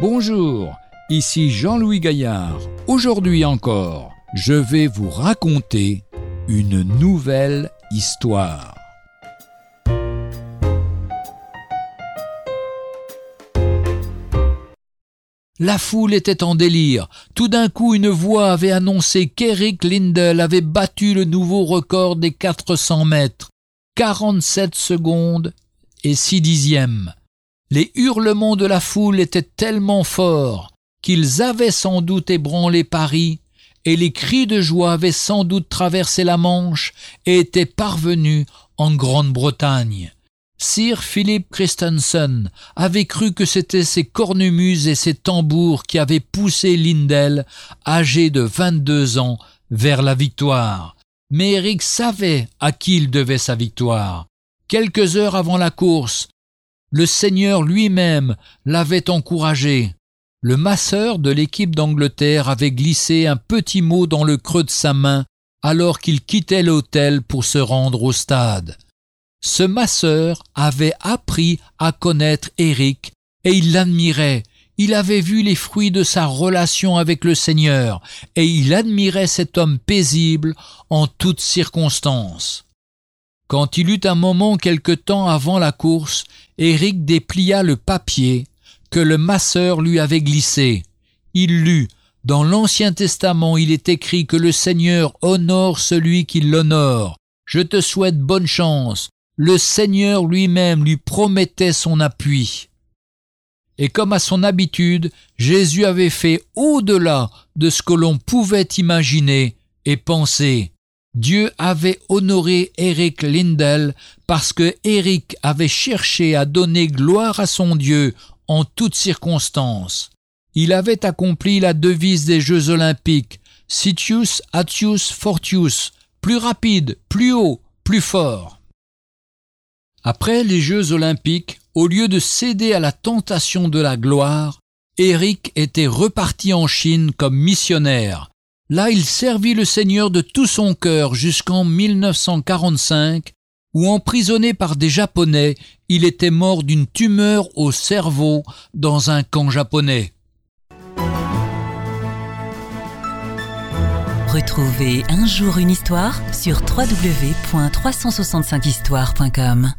Bonjour, ici Jean-Louis Gaillard. Aujourd'hui encore, je vais vous raconter une nouvelle histoire. La foule était en délire. Tout d'un coup, une voix avait annoncé qu'Eric Lindell avait battu le nouveau record des 400 mètres. 47 secondes et 6 dixièmes. Les hurlements de la foule étaient tellement forts qu'ils avaient sans doute ébranlé Paris, et les cris de joie avaient sans doute traversé la Manche et étaient parvenus en Grande-Bretagne. Sir Philip Christensen avait cru que c'étaient ses cornemuses et ses tambours qui avaient poussé Lindell, âgé de vingt-deux ans, vers la victoire. Mais Eric savait à qui il devait sa victoire. Quelques heures avant la course, le Seigneur lui-même l'avait encouragé. Le masseur de l'équipe d'Angleterre avait glissé un petit mot dans le creux de sa main alors qu'il quittait l'hôtel pour se rendre au stade. Ce masseur avait appris à connaître Eric et il l'admirait. Il avait vu les fruits de sa relation avec le Seigneur et il admirait cet homme paisible en toutes circonstances. Quand il eut un moment quelque temps avant la course, Eric déplia le papier que le masseur lui avait glissé. Il lut Dans l'Ancien Testament, il est écrit que le Seigneur honore celui qui l'honore. Je te souhaite bonne chance le Seigneur lui-même lui promettait son appui. Et comme à son habitude, Jésus avait fait au-delà de ce que l'on pouvait imaginer et penser. Dieu avait honoré Eric Lindell parce que Eric avait cherché à donner gloire à son Dieu en toutes circonstances. Il avait accompli la devise des Jeux olympiques, Sitius Atius Fortius, plus rapide, plus haut, plus fort. Après les Jeux olympiques, au lieu de céder à la tentation de la gloire, Éric était reparti en Chine comme missionnaire. Là, il servit le Seigneur de tout son cœur jusqu'en 1945, où emprisonné par des Japonais, il était mort d'une tumeur au cerveau dans un camp japonais. Retrouvez un jour une histoire sur www.365histoire.com.